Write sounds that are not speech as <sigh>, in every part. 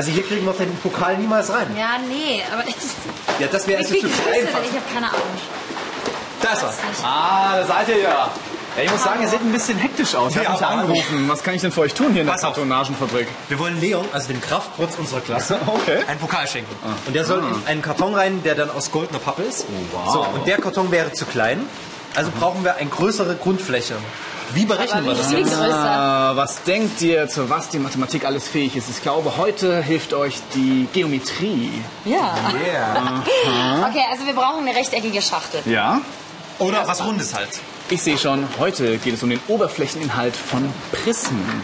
Also hier kriegen wir den Pokal niemals rein. Ja, nee, aber ich. Ja, das wäre also viel zu denn? Ich habe keine Ahnung. Da ist er. Ah, da seid ihr ja. Ja, ich muss sagen, ihr seht ein bisschen hektisch aus. Ich habe mich angerufen. Was kann ich denn für euch tun hier in der. Kartonagenfabrik? Wir wollen Leon, also dem Kraftprotz unserer Klasse, <laughs> Okay. einen Pokal schenken. Und der soll in einen Karton rein, der dann aus goldener Pappe ist. wow. So, und der Karton wäre zu klein. Also brauchen wir eine größere Grundfläche. Wie berechnen wir das jetzt? größer? Ah, was denkt ihr, zu was die Mathematik alles fähig ist? Ich glaube, heute hilft euch die Geometrie. Ja. Yeah. <laughs> Okay, also wir brauchen eine rechteckige Schachtel. Ja? Oder was Rundes halt. Ich sehe schon, heute geht es um den Oberflächeninhalt von Prismen.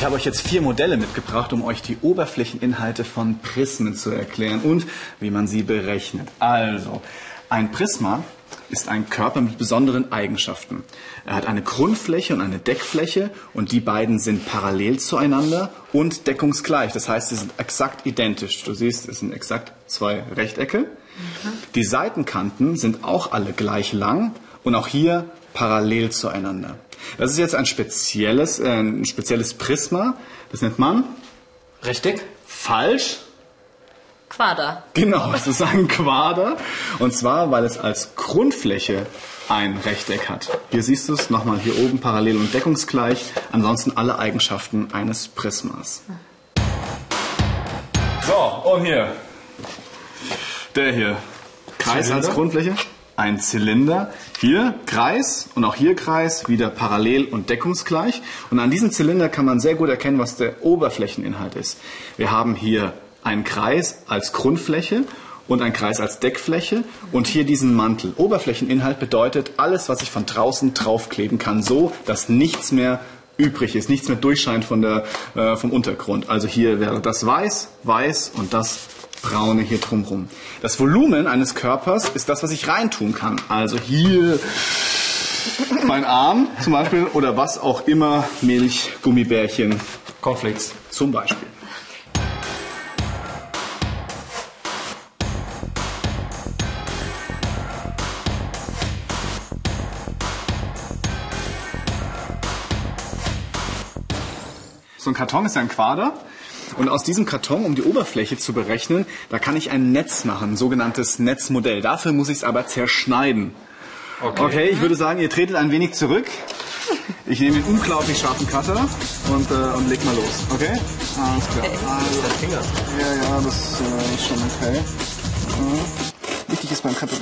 Ich habe euch jetzt vier Modelle mitgebracht, um euch die Oberflächeninhalte von Prismen zu erklären und wie man sie berechnet. Also, ein Prisma ist ein Körper mit besonderen Eigenschaften. Er hat eine Grundfläche und eine Deckfläche und die beiden sind parallel zueinander und deckungsgleich. Das heißt, sie sind exakt identisch. Du siehst, es sind exakt zwei Rechtecke. Die Seitenkanten sind auch alle gleich lang und auch hier parallel zueinander. Das ist jetzt ein spezielles, äh, ein spezielles Prisma. Das nennt man Rechteck? falsch. Quader. Genau, es ist ein Quader. Und zwar, weil es als Grundfläche ein Rechteck hat. Hier siehst du es nochmal hier oben parallel und deckungsgleich. Ansonsten alle Eigenschaften eines Prismas. So, und hier. Der hier. Kreis als Grundfläche. Ein Zylinder. Hier Kreis und auch hier Kreis, wieder parallel und deckungsgleich. Und an diesem Zylinder kann man sehr gut erkennen, was der Oberflächeninhalt ist. Wir haben hier einen Kreis als Grundfläche und einen Kreis als Deckfläche und hier diesen Mantel. Oberflächeninhalt bedeutet alles, was ich von draußen draufkleben kann, so dass nichts mehr übrig ist, nichts mehr durchscheint von der, äh, vom Untergrund. Also hier wäre das Weiß, Weiß und das Braune hier drumherum. Das Volumen eines Körpers ist das, was ich reintun kann. Also hier mein Arm zum Beispiel oder was auch immer, Milch, Gummibärchen Cornflakes. zum Beispiel. So ein Karton ist ja ein Quader. Und aus diesem Karton, um die Oberfläche zu berechnen, da kann ich ein Netz machen, ein sogenanntes Netzmodell. Dafür muss ich es aber zerschneiden. Okay. ich würde sagen, ihr tretet ein wenig zurück. Ich nehme den unglaublich scharfen Cutter und, äh, und leg mal los. Okay? Alles klar. Also, ja, ja, das äh, ist schon okay. Ja. Wichtig ist beim Cutter.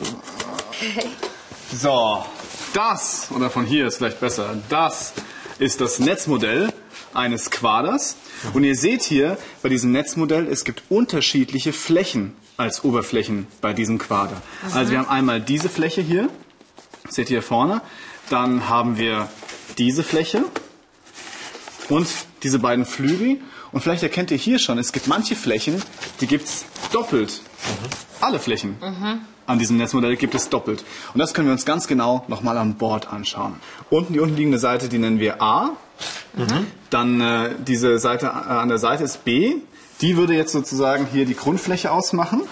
So, das, oder von hier ist vielleicht besser, das ist das Netzmodell eines Quaders. Und ihr seht hier bei diesem Netzmodell, es gibt unterschiedliche Flächen als Oberflächen bei diesem Quader. Also wir haben einmal diese Fläche hier, seht ihr hier vorne, dann haben wir diese Fläche und diese beiden Flügel. Und vielleicht erkennt ihr hier schon, es gibt manche Flächen, die gibt es doppelt. Alle Flächen an diesem Netzmodell gibt es doppelt. Und das können wir uns ganz genau nochmal am Board anschauen. Unten die untenliegende Seite, die nennen wir A. Dann äh, diese Seite äh, an der Seite ist B. Die würde jetzt sozusagen hier die Grundfläche ausmachen.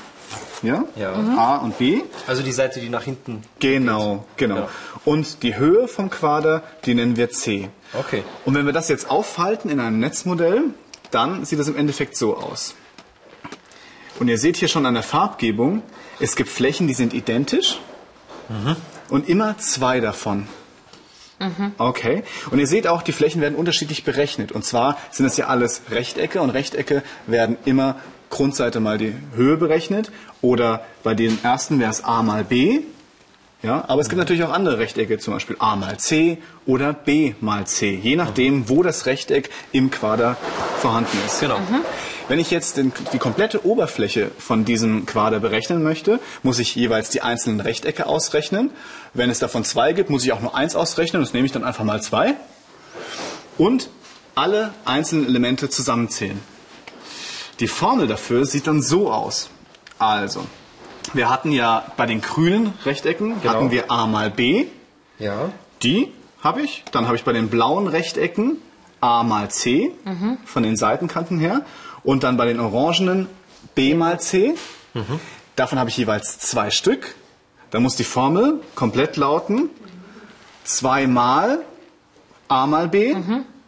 Ja? Ja. A und B. Also die Seite, die nach hinten. Genau, genau. Ja. Und die Höhe vom Quader, die nennen wir C. Okay. Und wenn wir das jetzt auffalten in einem Netzmodell, dann sieht das im Endeffekt so aus. Und ihr seht hier schon an der Farbgebung, es gibt Flächen, die sind identisch und immer zwei davon. Okay. Und ihr seht auch, die Flächen werden unterschiedlich berechnet. Und zwar sind es ja alles Rechtecke und Rechtecke werden immer Grundseite mal die Höhe berechnet oder bei den ersten wäre es a mal b. Ja, aber es gibt natürlich auch andere Rechtecke, zum Beispiel a mal c oder b mal c, je nachdem, wo das Rechteck im Quader vorhanden ist. Genau. Wenn ich jetzt den, die komplette Oberfläche von diesem Quader berechnen möchte, muss ich jeweils die einzelnen Rechtecke ausrechnen. Wenn es davon zwei gibt, muss ich auch nur eins ausrechnen. Das nehme ich dann einfach mal zwei. Und alle einzelnen Elemente zusammenzählen. Die Formel dafür sieht dann so aus. Also, wir hatten ja bei den grünen Rechtecken Genau. hatten wir a mal b. Ja. Die habe ich. Dann habe ich bei den blauen Rechtecken a mal c von den Seitenkanten her. Und dann bei den orangenen b mal c. Davon habe ich jeweils zwei Stück. Da muss die Formel komplett lauten 2 mal a mal b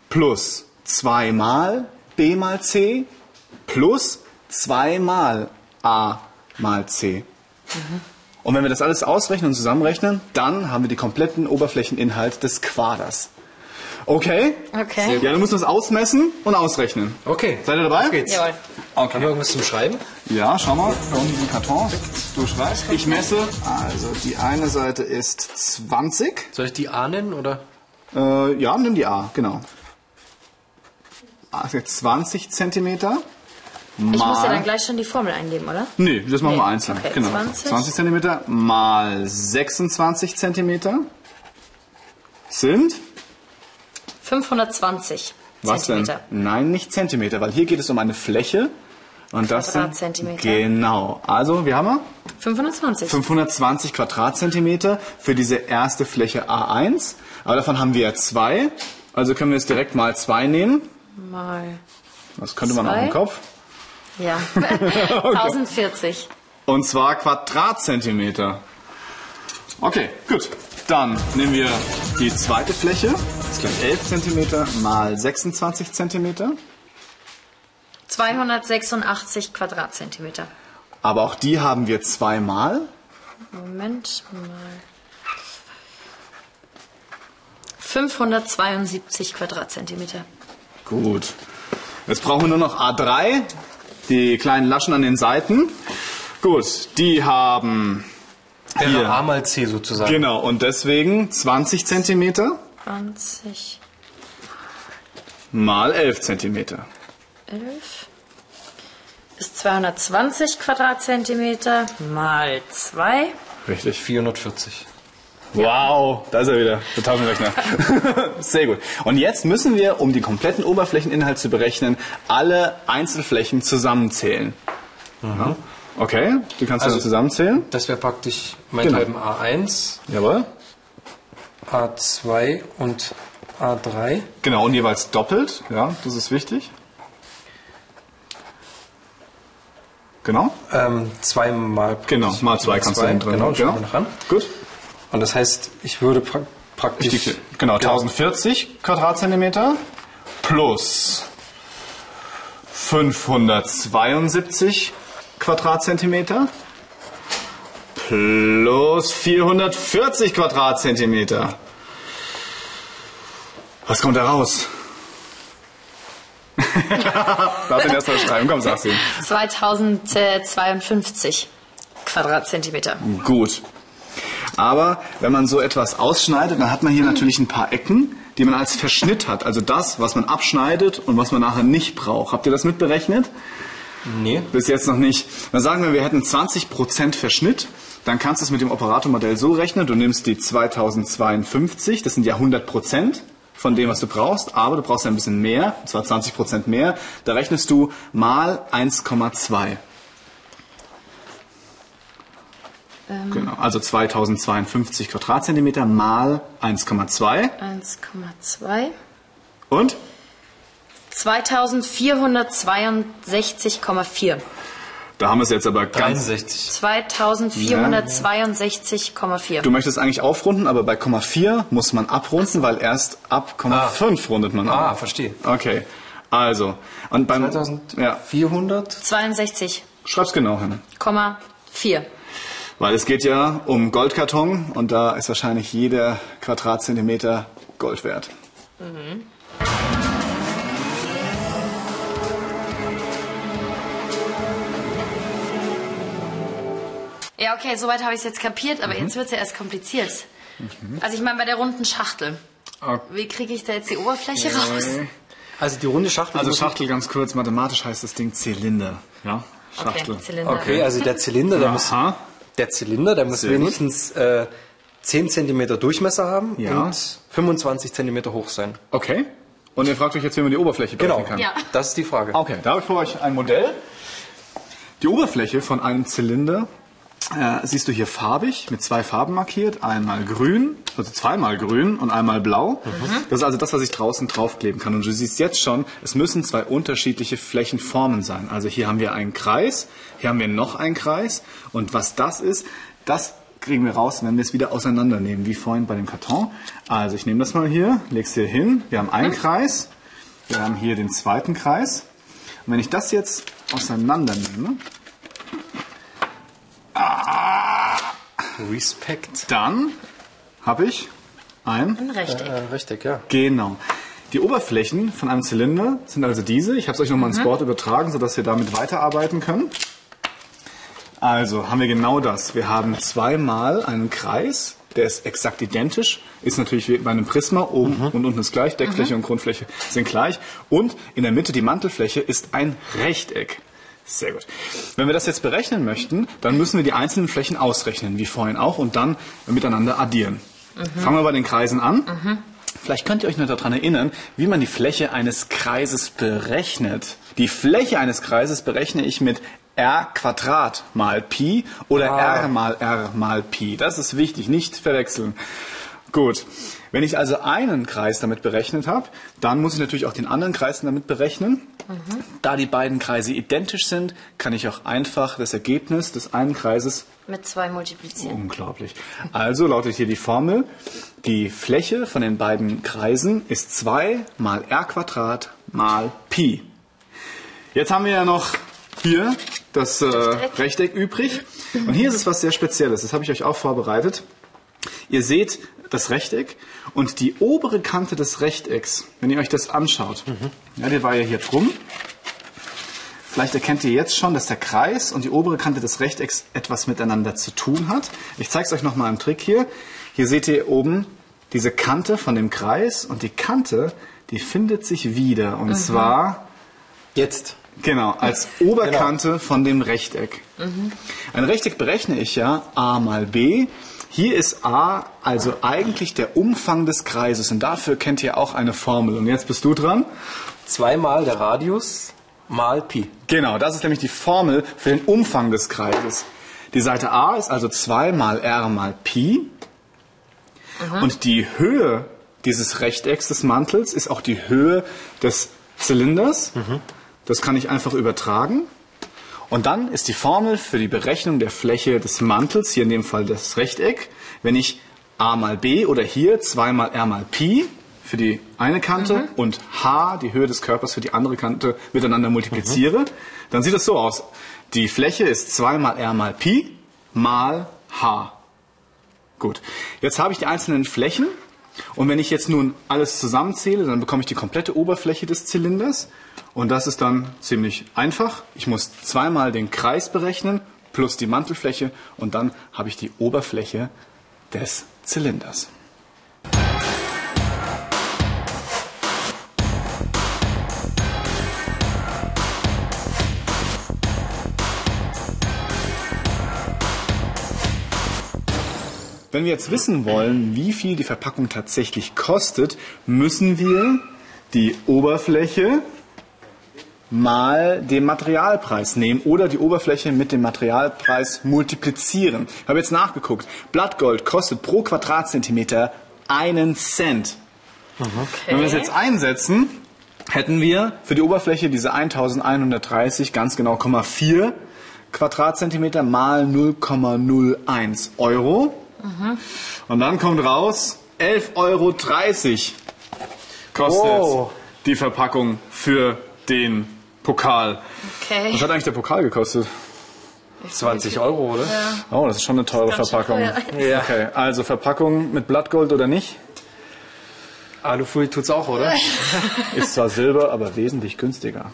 plus 2 mal b mal c plus 2 mal a mal c. Und wenn wir das alles ausrechnen und zusammenrechnen, dann haben wir den kompletten Oberflächeninhalt des Quaders. Okay? Okay. Ja, dann müssen wir es ausmessen und ausrechnen. Okay. Seid ihr dabei? Auf geht's. Jawohl. Haben wir irgendwas zum Schreiben? Ja, schau mal, da unten sind Kartons. Du schreibst. Ich messe. Also die eine Seite ist 20. Soll ich die A nennen oder? Äh, ja, nimm die A, genau. Also 20 Zentimeter. Ich muss ja mal- dann gleich schon die Formel eingeben, oder? Nee, das machen Nee, wir einzeln. okay, genau. 20. 20 Zentimeter mal 26 Zentimeter sind 520 was Zentimeter. denn? Nein, nicht Zentimeter, weil hier geht es um eine Fläche und das sind genau. Also, wie haben wir? 520. 520 Quadratzentimeter für diese erste Fläche A1. Aber davon haben wir ja zwei. Also können wir es direkt mal zwei nehmen. Mal. Das könnte man auch Zwei? im Kopf. Ja. <laughs> <laughs> 1040. Und zwar Quadratzentimeter. Okay, gut. Dann nehmen wir die zweite Fläche. Das ist gleich 11 Zentimeter mal 26 Zentimeter. 286 Quadratzentimeter. Aber auch die haben wir zweimal. Moment mal. 572 Quadratzentimeter. Gut. Jetzt brauchen wir nur noch A3, die kleinen Laschen an den Seiten. Gut, die haben Hier. A mal C sozusagen. genau und deswegen 20 Zentimeter 20, mal 11 Zentimeter. 11 ist 220 Quadratzentimeter mal 2. Richtig. 440. Wow, da ist er wieder, der Taschenrechner. <laughs> Sehr gut. Und jetzt müssen wir, um den kompletten Oberflächeninhalt zu berechnen, alle Einzelflächen zusammenzählen. Ja. Okay, die kannst du Also- dann zusammenzählen. Das wäre praktisch meinethalben A1, Jawohl. A2 und A3. Genau, und jeweils doppelt. Ja, das ist wichtig. Genau. Ähm, zweimal. Genau, mal zwei kannst du zwei, hinten drin Genau, genau. noch ran. Gut. Und das heißt, ich würde pra praktisch. Ich. Genau, 1040 Quadratzentimeter plus 572 Quadratzentimeter plus 440 Quadratzentimeter. Was kommt da raus? <laughs> Lass ihn erst mal schreiben. Komm, sag's ihm. 2052 Quadratzentimeter. Gut. Aber wenn man so etwas ausschneidet, dann hat man hier natürlich ein paar Ecken, die man als Verschnitt hat. Also das, was man abschneidet und was man nachher nicht braucht. Habt ihr das mitberechnet? Nee. Bis jetzt noch nicht. Dann sagen wir, wir hätten 20% Verschnitt. Dann kannst du es mit dem Operatormodell so rechnen. Du nimmst die 2052, das sind ja 100% von dem, was du brauchst. Aber du brauchst ja ein bisschen mehr, und zwar 20% mehr. Da rechnest du mal 1,2. Genau, also 2052 Quadratzentimeter mal 1,2 1,2. und 2462,4. da haben wir es jetzt aber ganz 63. 2462,4. Du möchtest eigentlich aufrunden, aber bei Komma 4 muss man abrunden, weil erst ab Komma Ah. 5 rundet man Ah, ab. verstehe. Okay, also. Und beim, ja, 2400. 62,4. schreib's genau hin. Weil es geht ja um Goldkarton und da ist wahrscheinlich jeder Quadratzentimeter Gold wert. Ja, okay, soweit habe ich es jetzt kapiert, aber jetzt wird es ja erst kompliziert. Also ich meine, bei der runden Schachtel. Okay. Wie kriege ich da jetzt die Oberfläche raus? Also die runde Schachtel. Also Schachtel ganz kurz, mathematisch heißt das Ding Zylinder. Ja, Schachtel. Okay, Zylinder. Okay, also der Zylinder, der muss, der Zylinder, der muss Sehr wenigstens äh, 10 cm Durchmesser haben Ja. und 25 cm hoch sein. Okay. Und ihr fragt euch jetzt, wie man die Oberfläche berechnen kann. Ja. Das ist die Frage. Okay, da habe ich für euch ein Modell. Die Oberfläche von einem Zylinder äh, siehst du hier farbig mit zwei Farben markiert. Einmal grün, also zweimal grün und einmal blau. Das ist also das, was ich draußen draufkleben kann. Und du siehst jetzt schon, es müssen zwei unterschiedliche Flächenformen sein. Also hier haben wir einen Kreis, hier haben wir noch einen Kreis. Und was das ist, das kriegen wir raus, wenn wir es wieder auseinandernehmen, wie vorhin bei dem Karton. Also ich nehme das mal hier, lege es hier hin. Wir haben einen Kreis, wir haben hier den zweiten Kreis. Und wenn ich das jetzt auseinandernehme, Respekt. dann habe ich ein Ein Rechteck. Äh, richtig, ja. Genau. Die Oberflächen von einem Zylinder sind also diese. Ich habe es euch nochmal ins Board übertragen, sodass wir damit weiterarbeiten können. Also haben wir genau das. Wir haben zweimal einen Kreis, der ist exakt identisch, ist natürlich wie bei einem Prisma, oben und unten ist gleich, Deckfläche und Grundfläche sind gleich. Und in der Mitte die Mantelfläche ist ein Rechteck. Sehr gut. Wenn wir das jetzt berechnen möchten, dann müssen wir die einzelnen Flächen ausrechnen, wie vorhin auch, und dann miteinander addieren. Fangen wir bei den Kreisen an. Vielleicht könnt ihr euch noch daran erinnern, wie man die Fläche eines Kreises berechnet. Die Fläche eines Kreises berechne ich mit r Quadrat mal Pi oder Ah. r mal r mal Pi. Das ist wichtig, nicht verwechseln. Gut. Wenn ich also einen Kreis damit berechnet habe, dann muss ich natürlich auch den anderen Kreis damit berechnen. Da die beiden Kreise identisch sind, kann ich auch einfach das Ergebnis des einen Kreises Mit zwei multiplizieren. Unglaublich. Also lautet hier die Formel, die Fläche von den beiden Kreisen ist 2 mal r Quadrat mal Pi. Jetzt haben wir ja noch hier das äh, Rechteck übrig. Und hier ist es was sehr Spezielles. Das habe ich euch auch vorbereitet. Ihr seht das Rechteck und die obere Kante des Rechtecks, wenn ihr euch das anschaut, ja, der war ja hier drum. Vielleicht erkennt ihr jetzt schon, dass der Kreis und die obere Kante des Rechtecks etwas miteinander zu tun hat. Ich zeige es euch nochmal im Trick hier. Hier seht ihr oben diese Kante von dem Kreis und die Kante, die findet sich wieder. Und zwar Jetzt. Genau, als Oberkante von dem Rechteck. Ein Rechteck berechne ich ja a mal b. Hier ist a also eigentlich der Umfang des Kreises und dafür kennt ihr auch eine Formel. Und jetzt bist du dran. Zweimal der Radius mal Pi. Genau, das ist nämlich die Formel für den Umfang des Kreises. Die Seite a ist also 2 mal r mal Pi. Und die Höhe dieses Rechtecks des Mantels ist auch die Höhe des Zylinders. Das kann ich einfach übertragen. Und dann ist die Formel für die Berechnung der Fläche des Mantels, hier in dem Fall das Rechteck, wenn ich a mal b oder hier 2 mal r mal Pi für die eine Kante und h, die Höhe des Körpers für die andere Kante, miteinander multipliziere, dann sieht es so aus. Die Fläche ist 2 mal r mal Pi mal h. Gut, jetzt habe ich die einzelnen Flächen und wenn ich jetzt nun alles zusammenzähle, dann bekomme ich die komplette Oberfläche des Zylinders und das ist dann ziemlich einfach. Ich muss zweimal den Kreis berechnen plus die Mantelfläche und dann habe ich die Oberfläche des Zylinders. Wenn wir jetzt wissen wollen, wie viel die Verpackung tatsächlich kostet, müssen wir die Oberfläche mal den Materialpreis nehmen oder die Oberfläche mit dem Materialpreis multiplizieren. Ich habe jetzt nachgeguckt. Blattgold kostet pro Quadratzentimeter einen Cent. Wenn wir das jetzt einsetzen, hätten wir für die Oberfläche diese 1130 ganz genau 0,4 Quadratzentimeter mal 0,01 Euro. Und dann kommt raus 11,30 Euro kostet Oh. die Verpackung für den Pokal. Okay. Was hat eigentlich der Pokal gekostet? 20 Euro, oder? Oh, das ist schon eine teure Verpackung. teuer. Ja. Okay, also Verpackung mit Blattgold oder nicht? Alufolie tut's auch, oder? Ist zwar Silber, aber wesentlich günstiger.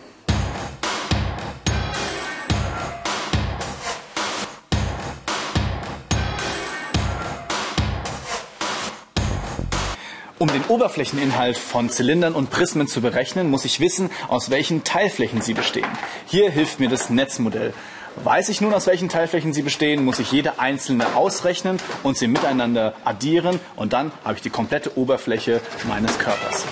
Um den Oberflächeninhalt von Zylindern und Prismen zu berechnen, muss ich wissen, aus welchen Teilflächen sie bestehen. Hier hilft mir das Netzmodell. Weiß ich nun, aus welchen Teilflächen sie bestehen, muss ich jede einzelne ausrechnen und sie miteinander addieren und dann habe ich die komplette Oberfläche meines Körpers.